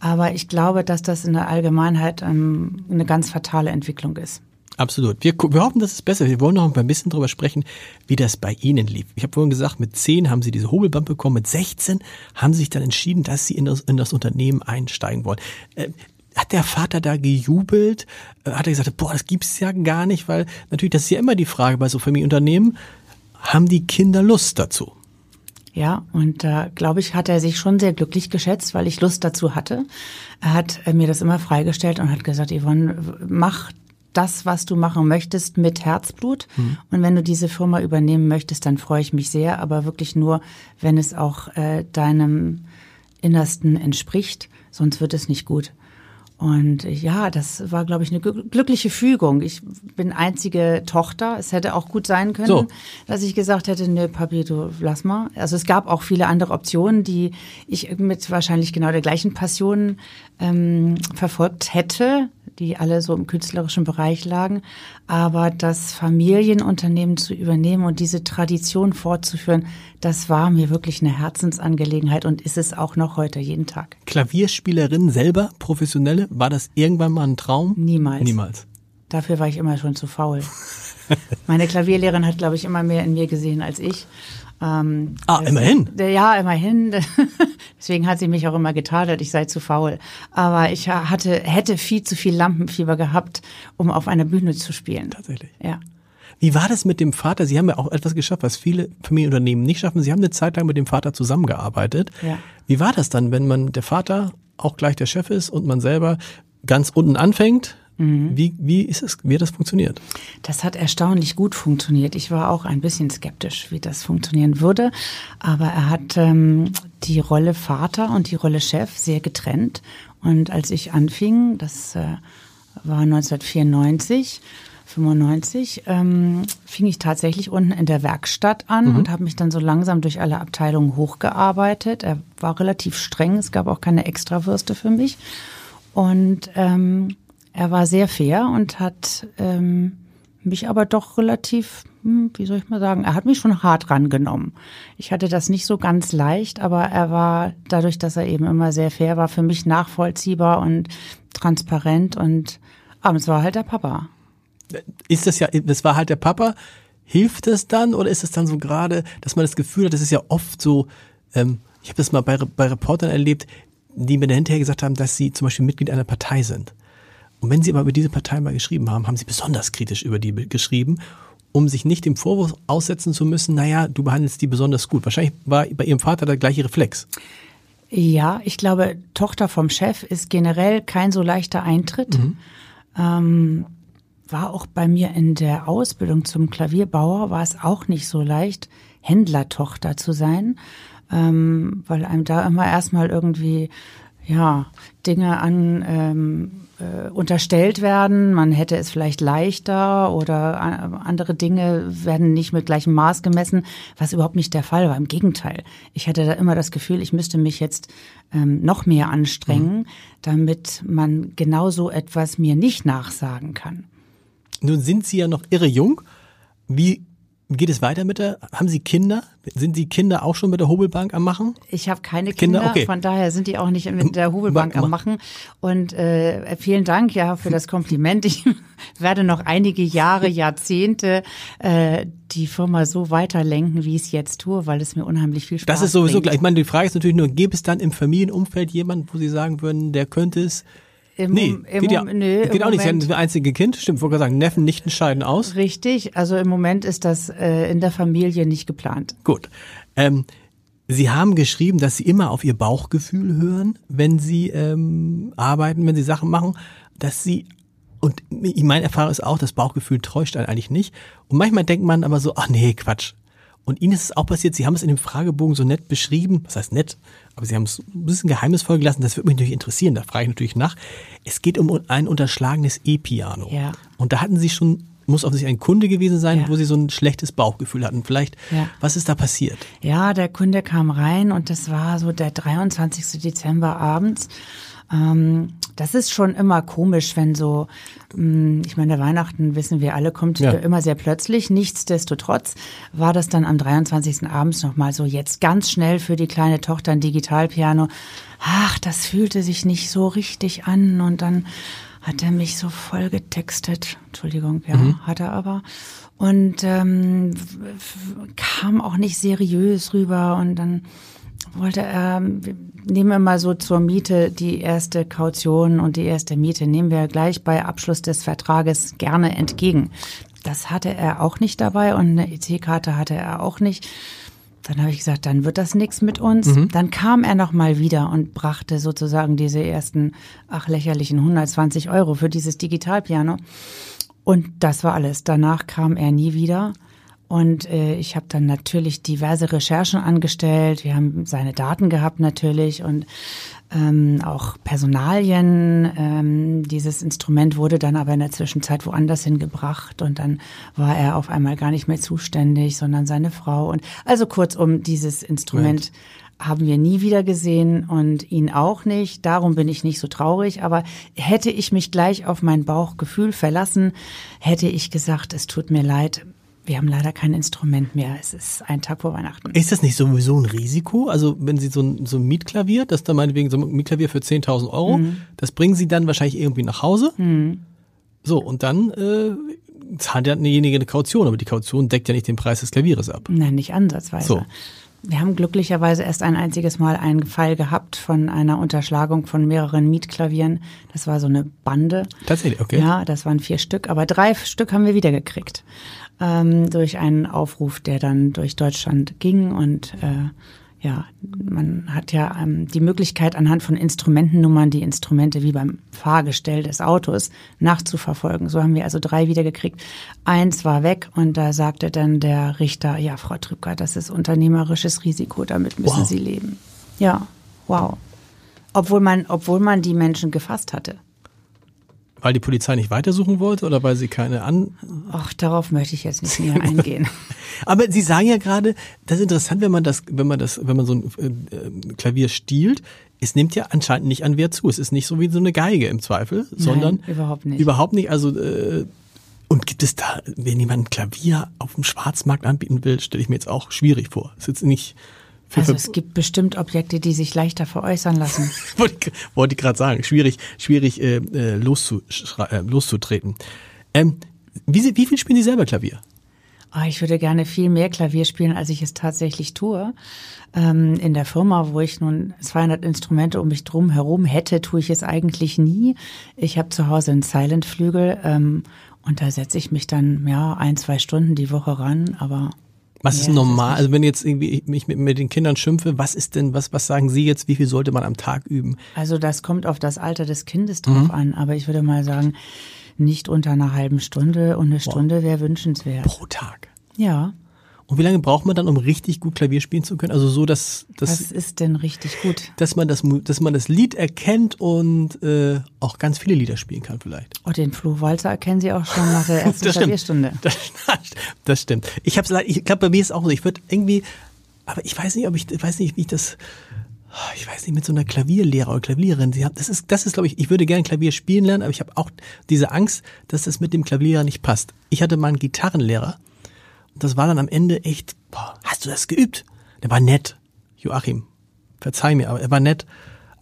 Aber ich glaube, dass das in der Allgemeinheit ähm, eine ganz fatale Entwicklung ist. Absolut. Wir, wir hoffen, dass es besser Wir wollen noch ein bisschen darüber sprechen, wie das bei Ihnen lief. Ich habe vorhin gesagt, mit 10 haben Sie diese Hobelband bekommen, mit 16 haben Sie sich dann entschieden, dass Sie in das, in das Unternehmen einsteigen wollen. Äh, hat der Vater da gejubelt? Äh, hat er gesagt, boah, das gibt's ja gar nicht, weil natürlich, das ist ja immer die Frage bei so Familienunternehmen, haben die Kinder Lust dazu? Ja, und da äh, glaube ich, hat er sich schon sehr glücklich geschätzt, weil ich Lust dazu hatte. Er hat äh, mir das immer freigestellt und hat gesagt, Yvonne, mach das, was du machen möchtest, mit Herzblut. Mhm. Und wenn du diese Firma übernehmen möchtest, dann freue ich mich sehr, aber wirklich nur, wenn es auch äh, deinem Innersten entspricht, sonst wird es nicht gut. Und ja, das war, glaube ich, eine glückliche Fügung. Ich bin einzige Tochter. Es hätte auch gut sein können, so. dass ich gesagt hätte, nö, Papi, du lass mal. Also es gab auch viele andere Optionen, die ich mit wahrscheinlich genau der gleichen Passion ähm, verfolgt hätte die alle so im künstlerischen Bereich lagen. Aber das Familienunternehmen zu übernehmen und diese Tradition fortzuführen, das war mir wirklich eine Herzensangelegenheit und ist es auch noch heute, jeden Tag. Klavierspielerin selber, professionelle, war das irgendwann mal ein Traum? Niemals. Niemals. Dafür war ich immer schon zu faul. Meine Klavierlehrerin hat, glaube ich, immer mehr in mir gesehen als ich. Ähm, ah, immerhin. Ja, immerhin. Deswegen hat sie mich auch immer getadelt, ich sei zu faul. Aber ich hatte, hätte viel zu viel Lampenfieber gehabt, um auf einer Bühne zu spielen. Tatsächlich. Ja. Wie war das mit dem Vater? Sie haben ja auch etwas geschafft, was viele Familienunternehmen nicht schaffen. Sie haben eine Zeit lang mit dem Vater zusammengearbeitet. Ja. Wie war das dann, wenn man der Vater auch gleich der Chef ist und man selber ganz unten anfängt Mhm. Wie, wie ist es, wie hat das funktioniert? Das hat erstaunlich gut funktioniert. Ich war auch ein bisschen skeptisch, wie das funktionieren würde. Aber er hat ähm, die Rolle Vater und die Rolle Chef sehr getrennt. Und als ich anfing, das äh, war 1994, 95 ähm, fing ich tatsächlich unten in der Werkstatt an mhm. und habe mich dann so langsam durch alle Abteilungen hochgearbeitet. Er war relativ streng, es gab auch keine Extrawürste für mich. Und ähm, er war sehr fair und hat ähm, mich aber doch relativ, hm, wie soll ich mal sagen, er hat mich schon hart rangenommen. Ich hatte das nicht so ganz leicht, aber er war dadurch, dass er eben immer sehr fair war, für mich nachvollziehbar und transparent und aber es war halt der Papa. Ist das ja, das war halt der Papa. Hilft es dann oder ist es dann so gerade, dass man das Gefühl hat, das ist ja oft so, ähm, ich habe das mal bei, bei Reportern erlebt, die mir hinterher gesagt haben, dass sie zum Beispiel Mitglied einer Partei sind. Und wenn Sie aber über diese Partei mal geschrieben haben, haben Sie besonders kritisch über die geschrieben, um sich nicht dem Vorwurf aussetzen zu müssen, naja, du behandelst die besonders gut. Wahrscheinlich war bei Ihrem Vater der gleiche Reflex. Ja, ich glaube, Tochter vom Chef ist generell kein so leichter Eintritt. Mhm. Ähm, war auch bei mir in der Ausbildung zum Klavierbauer, war es auch nicht so leicht, Händlertochter zu sein, ähm, weil einem da immer erstmal irgendwie ja Dinge an ähm, äh, unterstellt werden, man hätte es vielleicht leichter oder äh, andere Dinge werden nicht mit gleichem Maß gemessen, was überhaupt nicht der Fall war. Im Gegenteil, ich hatte da immer das Gefühl, ich müsste mich jetzt ähm, noch mehr anstrengen, mhm. damit man genau so etwas mir nicht nachsagen kann. Nun sind Sie ja noch irre jung. Wie geht es weiter mit der? Haben Sie Kinder? Sind die Kinder auch schon mit der Hobelbank am Machen? Ich habe keine Kinder, Kinder? Okay. von daher sind die auch nicht mit der Hobelbank am Machen. Und äh, vielen Dank ja für das Kompliment. Ich werde noch einige Jahre, Jahrzehnte äh, die Firma so weiterlenken, wie ich es jetzt tue, weil es mir unheimlich viel Spaß macht. Das ist sowieso gleich. Ich meine, die Frage ist natürlich nur, gibt es dann im Familienumfeld jemanden, wo Sie sagen würden, der könnte es? Im, nee, im, geht, ja, nö, geht auch nicht. Sie haben das einzige Kind. Stimmt, wollte sagen, Neffen, Nichten scheiden aus. Richtig. Also im Moment ist das äh, in der Familie nicht geplant. Gut. Ähm, Sie haben geschrieben, dass Sie immer auf Ihr Bauchgefühl hören, wenn Sie ähm, arbeiten, wenn Sie Sachen machen, dass Sie und meine Erfahrung ist auch, das Bauchgefühl täuscht einen eigentlich nicht. Und manchmal denkt man aber so, ach nee, Quatsch. Und Ihnen ist es auch passiert, Sie haben es in dem Fragebogen so nett beschrieben, was heißt nett, aber Sie haben es ein bisschen geheimnisvoll gelassen, das würde mich natürlich interessieren, da frage ich natürlich nach. Es geht um ein unterschlagenes E-Piano. Ja. Und da hatten Sie schon muss offensichtlich ein Kunde gewesen sein, ja. wo sie so ein schlechtes Bauchgefühl hatten. Vielleicht, ja. was ist da passiert? Ja, der Kunde kam rein und das war so der 23. Dezember abends. Ähm, das ist schon immer komisch, wenn so, mm, ich meine, Weihnachten, wissen wir alle, kommt ja. immer sehr plötzlich. Nichtsdestotrotz war das dann am 23. abends nochmal so, jetzt ganz schnell für die kleine Tochter ein Digitalpiano. Ach, das fühlte sich nicht so richtig an und dann hat er mich so voll getextet. Entschuldigung, ja, mhm. hat er aber. Und ähm, kam auch nicht seriös rüber und dann wollte er, nehmen wir mal so zur Miete die erste Kaution und die erste Miete nehmen wir gleich bei Abschluss des Vertrages gerne entgegen. Das hatte er auch nicht dabei und eine EC-Karte hatte er auch nicht. Dann habe ich gesagt, dann wird das nichts mit uns. Mhm. Dann kam er noch mal wieder und brachte sozusagen diese ersten, ach lächerlichen 120 Euro für dieses Digitalpiano. Und das war alles. Danach kam er nie wieder. Und äh, ich habe dann natürlich diverse Recherchen angestellt. Wir haben seine Daten gehabt natürlich und ähm, auch Personalien. Ähm, dieses Instrument wurde dann aber in der Zwischenzeit woanders hingebracht und dann war er auf einmal gar nicht mehr zuständig, sondern seine Frau. Und also kurzum, dieses Instrument right. haben wir nie wieder gesehen und ihn auch nicht. Darum bin ich nicht so traurig. Aber hätte ich mich gleich auf mein Bauchgefühl verlassen, hätte ich gesagt, es tut mir leid wir haben leider kein Instrument mehr. Es ist ein Tag vor Weihnachten. Ist das nicht sowieso ein Risiko? Also wenn Sie so ein, so ein Mietklavier, das da meinetwegen so ein Mietklavier für 10.000 Euro, mhm. das bringen Sie dann wahrscheinlich irgendwie nach Hause. Mhm. So, und dann äh, zahlt ja derjenige eine Kaution, aber die Kaution deckt ja nicht den Preis des Klavieres ab. Nein, nicht ansatzweise. So. Wir haben glücklicherweise erst ein einziges Mal einen Fall gehabt von einer Unterschlagung von mehreren Mietklavieren. Das war so eine Bande. Tatsächlich, okay. Ja, das waren vier Stück, aber drei Stück haben wir wiedergekriegt ähm, durch einen Aufruf, der dann durch Deutschland ging und äh, ja, man hat ja ähm, die Möglichkeit, anhand von Instrumentennummern die Instrumente wie beim Fahrgestell des Autos nachzuverfolgen. So haben wir also drei wiedergekriegt. Eins war weg und da sagte dann der Richter, ja, Frau Trübker, das ist unternehmerisches Risiko, damit müssen wow. Sie leben. Ja, wow. Obwohl man, obwohl man die Menschen gefasst hatte. Weil die Polizei nicht weitersuchen wollte oder weil sie keine an. Ach, darauf möchte ich jetzt nicht näher eingehen. Aber Sie sagen ja gerade, das ist interessant, wenn man das, wenn man das, wenn man so ein äh, Klavier stiehlt, es nimmt ja anscheinend nicht an Wert zu. Es ist nicht so wie so eine Geige im Zweifel, Nein, sondern überhaupt nicht. Überhaupt nicht. Also äh, und gibt es da, wenn jemand ein Klavier auf dem Schwarzmarkt anbieten will, stelle ich mir jetzt auch schwierig vor. Es ist jetzt nicht also es gibt bestimmt Objekte, die sich leichter veräußern lassen. wollte, ich gerade sagen, schwierig, schwierig äh, äh äh, loszutreten. Ähm, wie, wie viel spielen Sie selber Klavier? Oh, ich würde gerne viel mehr Klavier spielen, als ich es tatsächlich tue. Ähm, in der Firma, wo ich nun 200 Instrumente um mich drum herum hätte, tue ich es eigentlich nie. Ich habe zu Hause einen Silent-Flügel ähm, und da setze ich mich dann ja ein, zwei Stunden die Woche ran, aber was ja, ist normal? Ist also wenn jetzt irgendwie mich mit, mit, den Kindern schimpfe, was ist denn, was, was sagen Sie jetzt, wie viel sollte man am Tag üben? Also das kommt auf das Alter des Kindes drauf mhm. an, aber ich würde mal sagen, nicht unter einer halben Stunde und eine Stunde wäre wünschenswert. Pro Tag? Ja. Und wie lange braucht man dann, um richtig gut Klavier spielen zu können? Also so, dass, dass Was ist denn richtig gut? dass man das, dass man das Lied erkennt und äh, auch ganz viele Lieder spielen kann vielleicht. Oh, den Flohwalzer erkennen Sie auch schon nach der ersten Das stimmt. Klavierstunde. Das, das stimmt. Ich hab's leid- ich glaube, bei mir ist auch so. Ich würde irgendwie, aber ich weiß nicht, ob ich, ich weiß nicht, wie ich das, ich weiß nicht, mit so einer Klavierlehrer oder Klaviererin, sie haben, das ist, das ist, glaube ich, ich würde gerne Klavier spielen lernen, aber ich habe auch diese Angst, dass das mit dem Klavierer nicht passt. Ich hatte mal einen Gitarrenlehrer das war dann am Ende echt, boah, hast du das geübt? Der war nett. Joachim, verzeih mir, aber er war nett.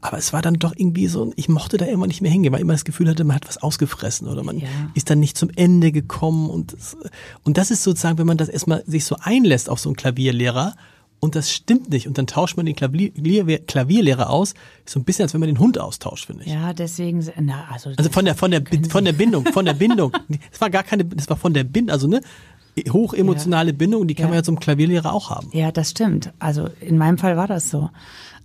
Aber es war dann doch irgendwie so, ich mochte da immer nicht mehr hingehen, weil ich immer das Gefühl hatte, man hat was ausgefressen oder man Ja. ist dann nicht zum Ende gekommen und das, und das ist sozusagen, wenn man das erstmal sich so einlässt auf so einen Klavierlehrer und das stimmt nicht und dann tauscht man den Klavier, Klavierlehrer aus, ist so ein bisschen, als wenn man den Hund austauscht, finde ich. Ja, deswegen, na, also, Also von der von der von der Bindung, von der Bindung. Es war gar keine, es war von der Bindung, also ne hochemotionale Bindung, die kann Ja. man ja zum Klavierlehrer auch haben. Ja, das stimmt. Also in meinem Fall war das so.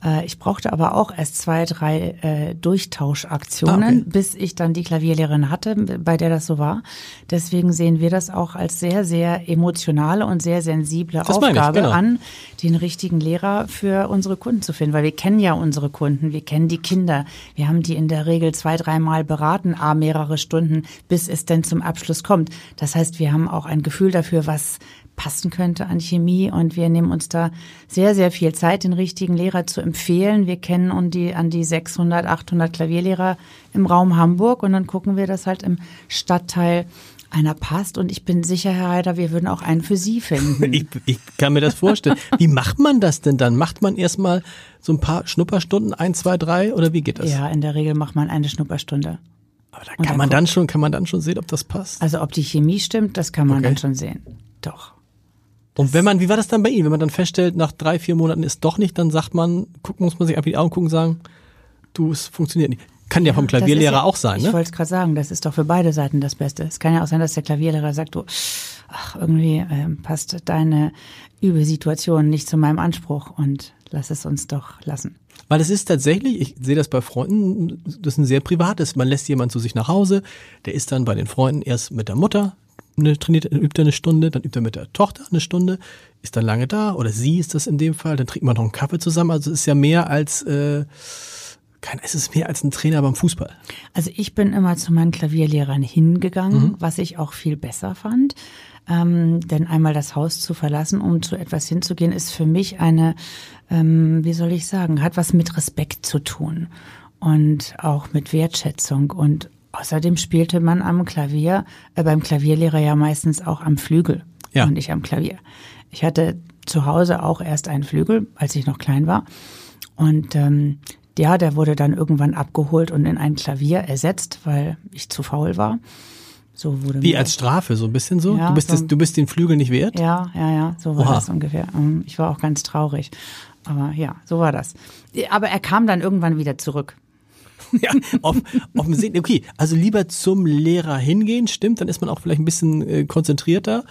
Äh, Ich brauchte aber auch erst zwei, drei äh, Durchtauschaktionen, okay. bis ich dann die Klavierlehrerin hatte, bei der das so war. Deswegen sehen wir das auch als sehr, sehr emotionale und sehr sensible Das meine ich, Aufgabe genau. an, den richtigen Lehrer für unsere Kunden zu finden. Weil wir kennen ja unsere Kunden, wir kennen die Kinder. Wir haben die in der Regel zwei, dreimal beraten, a mehrere Stunden, bis es denn zum Abschluss kommt. Das heißt, wir haben auch ein Gefühl dafür, was passen könnte an Chemie und wir nehmen uns da sehr, sehr viel Zeit, den richtigen Lehrer zu empfehlen. Wir kennen an die, an die 600, 800 Klavierlehrer im Raum Hamburg und dann gucken wir, dass halt im Stadtteil einer passt und ich bin sicher, Herr Heider, wir würden auch einen für Sie finden. Ich, ich kann mir das vorstellen. Wie macht man das denn dann? Macht man erstmal so ein paar Schnupperstunden, ein, zwei, drei oder wie geht das? ja, in der Regel macht man eine Schnupperstunde. Aber da kann dann man dann schon, kann man dann schon sehen, ob das passt. Also ob die Chemie stimmt, das kann man Okay. dann schon sehen. Doch. Und wenn man, wie war das dann bei Ihnen? Wenn man dann feststellt, nach drei, vier Monaten ist doch nicht, dann sagt man, guck, muss man sich einfach in die Augen gucken und sagen, du, es funktioniert nicht. Kann ja vom Klavierlehrer ja- auch sein, Ich ne? wollte es gerade sagen, das ist doch für beide Seiten das Beste. Es kann ja auch sein, dass der Klavierlehrer sagt, du, ach, irgendwie ähm, passt deine Übelsituation nicht zu meinem Anspruch und lass es uns doch lassen. Weil es ist tatsächlich, ich sehe das bei Freunden, das ist ein sehr privates. Man lässt jemanden zu sich nach Hause, der ist dann bei den Freunden erst mit der Mutter, eine, trainiert, dann übt er eine Stunde, dann übt er mit der Tochter eine Stunde, ist dann lange da, oder sie ist das in dem Fall, dann trinkt man noch einen Kaffee zusammen. Also es ist ja mehr als, äh, kein, es ist mehr als ein Trainer beim Fußball. Also ich bin immer zu meinen Klavierlehrern hingegangen, Mhm. was ich auch viel besser fand. Ähm, denn einmal das Haus zu verlassen, um zu etwas hinzugehen, ist für mich eine, ähm, wie soll ich sagen, hat was mit Respekt zu tun und auch mit Wertschätzung. Und außerdem spielte man am Klavier, äh, beim Klavierlehrer ja meistens auch am Flügel Ja. und nicht am Klavier. Ich hatte zu Hause auch erst einen Flügel, als ich noch klein war. Und ähm, ja, der wurde dann irgendwann abgeholt und in ein Klavier ersetzt, weil ich zu faul war. So wurde Wie als Strafe, so ein bisschen so. Ja, du, bist so- das, du bist den Flügel nicht wert. ja, ja, ja, so war Oha. das ungefähr. Ähm, Ich war auch ganz traurig. Aber ja, so war das. Aber er kam dann irgendwann wieder zurück. Ja, off, offensichtlich. Okay, also lieber zum Lehrer hingehen, stimmt, dann ist man auch vielleicht ein bisschen äh, konzentrierter.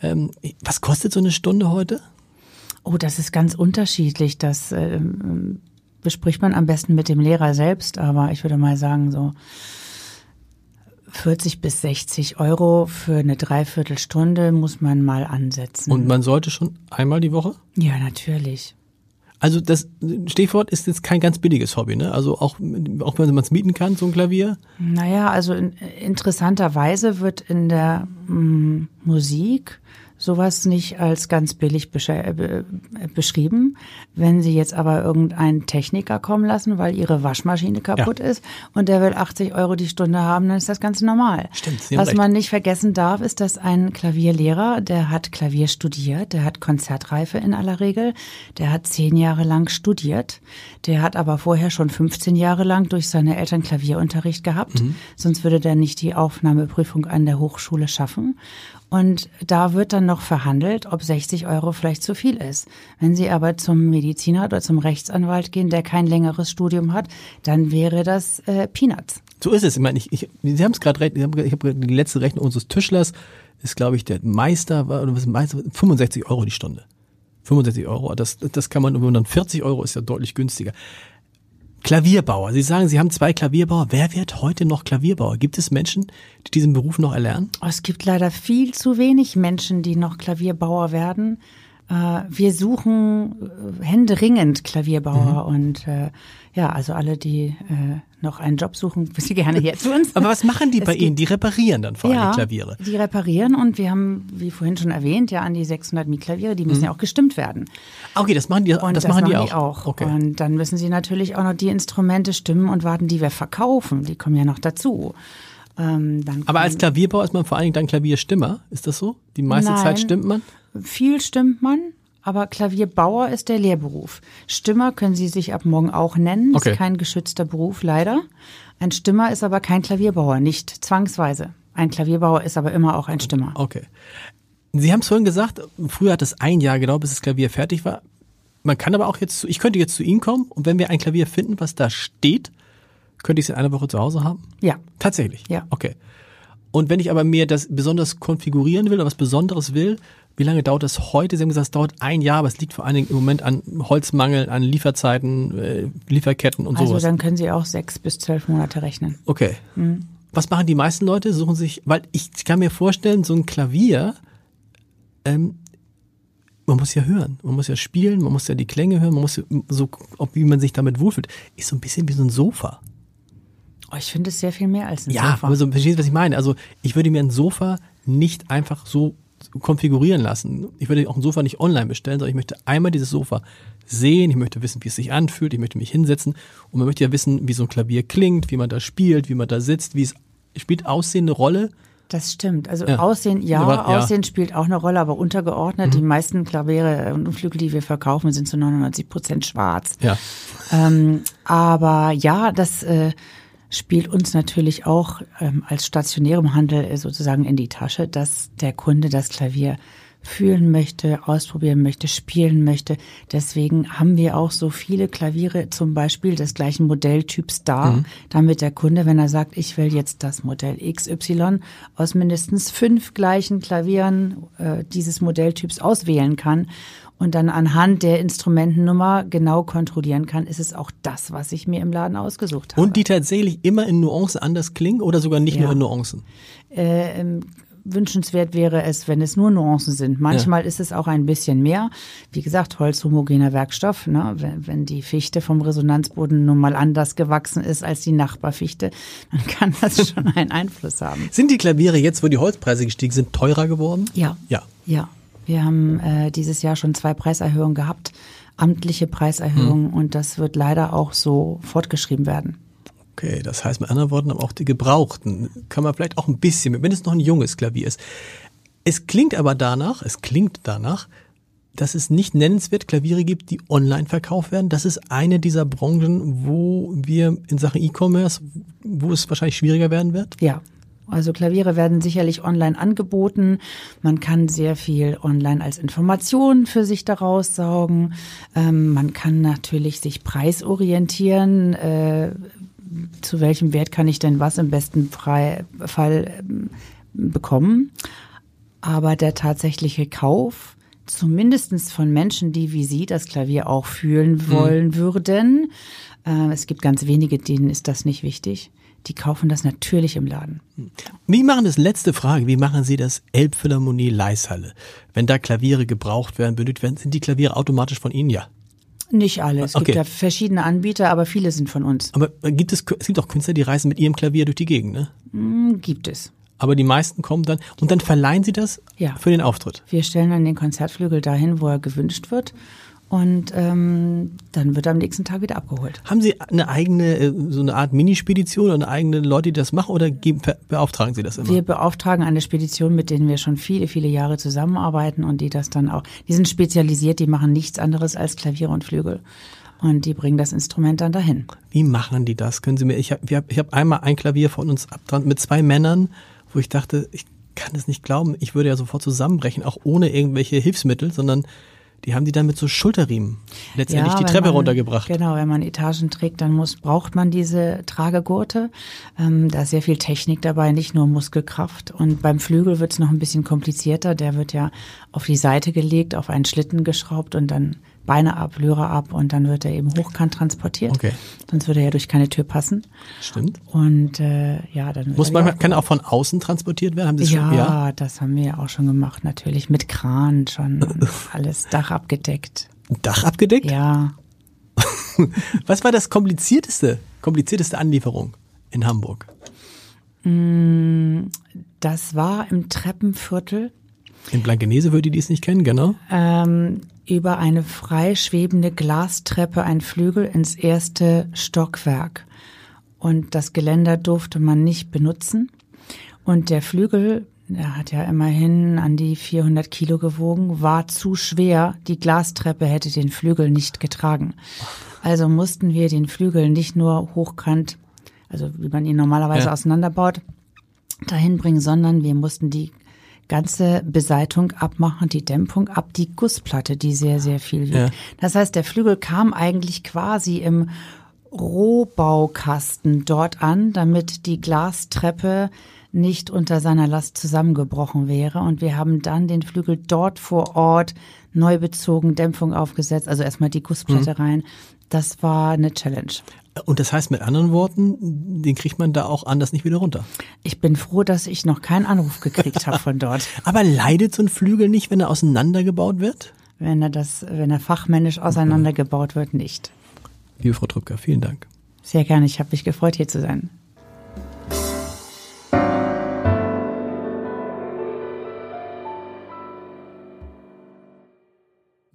Ähm, was kostet so eine Stunde heute? Oh, das ist ganz unterschiedlich. Das ähm, bespricht man am besten mit dem Lehrer selbst, aber ich würde mal sagen, so 40 bis 60 Euro für eine Dreiviertelstunde muss man mal ansetzen. Und man sollte schon einmal die Woche? ja, natürlich. Also das Stichwort ist jetzt kein ganz billiges Hobby, ne? Also auch, auch wenn man es mieten kann, so ein Klavier. Naja, also in, interessanterweise wird in der mm, Musik sowas nicht als ganz billig äh, be beschrieben. Wenn Sie jetzt aber irgendeinen Techniker kommen lassen, weil Ihre Waschmaschine kaputt ist und der will 80 Euro die Stunde haben, dann ist das ganz normal. Stimmt, Sie Was man nicht vergessen darf, ist, dass ein Klavierlehrer, der hat Klavier studiert, der hat Konzertreife in aller Regel, der hat zehn Jahre lang studiert, der hat aber vorher schon 15 Jahre lang durch seine Eltern Klavierunterricht gehabt, Mhm. sonst würde der nicht die Aufnahmeprüfung an der Hochschule schaffen. Und da wird dann noch verhandelt, ob 60 Euro vielleicht zu viel ist. Wenn Sie aber zum Mediziner oder zum Rechtsanwalt gehen, der kein längeres Studium hat, dann wäre das äh, Peanuts. So ist es. Ich meine, ich, ich, Sie haben es gerade recht, ich habe hab die letzte Rechnung unseres Tischlers, ist glaube ich der Meister, war, oder was ist Meister, 65 Euro die Stunde. 65 Euro, das, das kann man, wenn dann 40 Euro ist ja deutlich günstiger. Klavierbauer. Sie sagen, Sie haben zwei Klavierbauer. Wer wird heute noch Klavierbauer? Gibt es Menschen, die diesen Beruf noch erlernen? Oh, es gibt leider viel zu wenig Menschen, die noch Klavierbauer werden. Äh, wir suchen äh, händeringend Klavierbauer mhm. und äh, ja, also alle, die noch einen Job suchen, Sie gerne hier zu uns. Aber was machen die bei Ihnen? Die reparieren dann vor allem ja, die Klaviere. Die reparieren und wir haben, wie vorhin schon erwähnt, ja an die 600 Mietklaviere, die müssen mhm. ja auch gestimmt werden. Okay, das machen die, und das, das machen, die auch. Die auch. Okay. Und dann müssen sie natürlich auch noch die Instrumente stimmen und warten, die wir verkaufen. Die kommen ja noch dazu. Ähm, Aber als Klavierbauer ist man vor allen Dingen dann Klavierstimmer, ist das so? Die meiste Nein, Zeit stimmt man? Viel stimmt man, aber Klavierbauer ist der Lehrberuf. Stimmer können Sie sich ab morgen auch nennen. Okay. Ist kein geschützter Beruf, leider. Ein Stimmer ist aber kein Klavierbauer, nicht zwangsweise. Ein Klavierbauer ist aber immer auch ein Stimmer. Okay. Sie haben es vorhin gesagt, früher hat es ein Jahr gedauert, bis das Klavier fertig war. Man kann aber auch jetzt, ich könnte jetzt zu Ihnen kommen und wenn wir ein Klavier finden, was da steht, könnte ich es in einer Woche zu Hause haben? Ja. Tatsächlich? Ja. Okay. Und wenn ich aber mir das besonders konfigurieren will oder was Besonderes will, wie lange dauert das heute? Sie haben gesagt, es dauert ein Jahr, aber es liegt vor allen Dingen im Moment an Holzmangel, an Lieferzeiten, äh, Lieferketten und also sowas. Also dann können Sie auch sechs bis zwölf Monate rechnen. Okay. Mhm. Was machen die meisten Leute? Suchen sich, weil ich kann mir vorstellen, so ein Klavier, ähm, man muss ja hören, man muss ja spielen, man muss ja die Klänge hören, man muss ja so, ob, wie man sich damit wohlfühlt, ist so ein bisschen wie so ein Sofa. Oh, ich finde es sehr viel mehr als ein ja, Sofa. Ja, aber so, verstehst du, was ich meine? Also ich würde mir ein Sofa nicht einfach so konfigurieren lassen. Ich würde auch ein Sofa nicht online bestellen, sondern ich möchte einmal dieses Sofa sehen, ich möchte wissen, wie es sich anfühlt, ich möchte mich hinsetzen und man möchte ja wissen, wie so ein Klavier klingt, wie man da spielt, wie man da sitzt, wie es spielt Aussehen eine Rolle. Das stimmt. Also ja. Aussehen, ja, aber, ja, Aussehen spielt auch eine Rolle, aber untergeordnet. Mhm. Die meisten Klaviere und Flügel, die wir verkaufen, sind zu 99 Prozent schwarz. Ja. Ähm, aber ja, das äh, spielt uns natürlich auch ähm, als stationärem Handel äh, sozusagen in die Tasche, dass der Kunde das Klavier fühlen möchte, ausprobieren möchte, spielen möchte. Deswegen haben wir auch so viele Klaviere zum Beispiel des gleichen Modelltyps da, mhm. damit der Kunde, wenn er sagt, ich will jetzt das Modell XY, aus mindestens fünf gleichen Klavieren äh, dieses Modelltyps auswählen kann und dann anhand der Instrumentennummer genau kontrollieren kann, ist es auch das, was ich mir im Laden ausgesucht habe. Und die tatsächlich immer in Nuancen anders klingen oder sogar nicht ja. nur in Nuancen? Äh, wünschenswert wäre es, wenn es nur Nuancen sind. Manchmal ja. ist es auch ein bisschen mehr. Wie gesagt, holzhomogener Werkstoff. Ne? Wenn, wenn die Fichte vom Resonanzboden nun mal anders gewachsen ist als die Nachbarfichte, dann kann das schon einen Einfluss haben. Sind die Klaviere jetzt, wo die Holzpreise gestiegen sind, teurer geworden? Ja. Ja. Ja. Wir haben äh, dieses Jahr schon zwei Preiserhöhungen gehabt, amtliche Preiserhöhungen, hm. und das wird leider auch so fortgeschrieben werden. Okay, das heißt mit anderen Worten, aber auch die Gebrauchten kann man vielleicht auch ein bisschen, wenn es noch ein junges Klavier ist. Es klingt aber danach, es klingt danach, dass es nicht nennenswert Klaviere gibt, die online verkauft werden. Das ist eine dieser Branchen, wo wir in Sachen E-Commerce, wo es wahrscheinlich schwieriger werden wird. Ja, also Klaviere werden sicherlich online angeboten. Man kann sehr viel online als Information für sich daraus saugen. Ähm, man kann natürlich sich preisorientieren. Äh, zu welchem Wert kann ich denn was im besten Fall ähm, bekommen? Aber der tatsächliche Kauf, zumindestens von Menschen, die wie Sie das Klavier auch fühlen hm. wollen mhm. würden, äh, es gibt ganz wenige, denen ist das nicht wichtig die kaufen das natürlich im Laden. Wie machen das, letzte Frage, wie machen Sie das Elbphilharmonie Leishalle? Wenn da Klaviere gebraucht werden, benötigt werden, sind die Klaviere automatisch von Ihnen? Ja. Nicht alle. Es okay. gibt ja verschiedene Anbieter, aber viele sind von uns. Aber gibt es, es gibt auch Künstler, die reisen mit ihrem Klavier durch die Gegend, ne? Mm, gibt es. Aber die meisten kommen dann und dann verleihen Sie das ja. für den Auftritt. Wir stellen dann den Konzertflügel dahin, wo er gewünscht wird und ähm, dann wird er am nächsten Tag wieder abgeholt. Haben Sie eine eigene, äh, so eine Art Minispedition oder eine eigene Leute, die das machen oder geben, beauftragen Sie das immer? Wir beauftragen eine Spedition, mit denen wir schon viele, viele Jahre zusammenarbeiten und die das dann auch, die sind spezialisiert, die machen nichts anderes als Klavier und Flügel. Und die bringen das Instrument dann dahin. Wie machen die das? Können Sie mir, ich habe ich hab einmal ein Klavier von uns abdran mit zwei Männern, wo ich dachte, ich kann es nicht glauben, ich würde ja sofort zusammenbrechen, auch ohne irgendwelche Hilfsmittel, sondern die haben die dann mit so Schulterriemen letztendlich ja, die Treppe man, runtergebracht. Genau, wenn man Etagen trägt, dann muss, braucht man diese Tragegurte. Ähm, da ist sehr viel Technik dabei, nicht nur Muskelkraft. Und beim Flügel wird es noch ein bisschen komplizierter. Der wird ja auf die Seite gelegt, auf einen Schlitten geschraubt und dann Beine ab, Lyra ab und dann wird er eben hochkant transportiert. Okay. Sonst würde er ja durch keine Tür passen. Stimmt. Und äh, ja, dann Muss man, kann er auch von außen transportiert werden? Haben Sie ja, schon? Ja. das haben wir ja auch schon gemacht, natürlich. Mit Kran schon alles Dach abgedeckt. Dach abgedeckt? Ja. Was war das komplizierteste, komplizierteste Anlieferung in Hamburg? Das war im Treppenviertel In Blankenese für die, die es nicht kennen, genau. ähm, über eine freischwebende Glastreppe ein Flügel ins erste Stockwerk. Und das Geländer durfte man nicht benutzen. Und der Flügel, der hat ja immerhin an die 400 Kilo gewogen, war zu schwer. Die Glastreppe hätte den Flügel nicht getragen. Also mussten wir den Flügel nicht nur hochkant, also wie man ihn normalerweise Ja. auseinanderbaut, dahin bringen, sondern wir mussten die ganze Beseitung abmachen, die Dämpfung ab, die Gussplatte, die sehr, sehr viel wiegt. Ja. Das heißt, der Flügel kam eigentlich quasi im Rohbaukasten dort an, damit die Glastreppe nicht unter seiner Last zusammengebrochen wäre. Und wir haben dann den Flügel dort vor Ort neu bezogen, Dämpfung aufgesetzt, also erstmal die Gussplatte rein. Das war eine Challenge. Und das heißt mit anderen Worten, den kriegt man da auch anders nicht wieder runter. Ich bin froh, dass ich noch keinen Anruf gekriegt habe von dort. Aber leidet so ein Flügel nicht, wenn er auseinandergebaut wird? Wenn er das, wenn er fachmännisch auseinandergebaut wird, nicht. Liebe Frau Trübker, vielen Dank. Sehr gerne, ich habe mich gefreut, hier zu sein.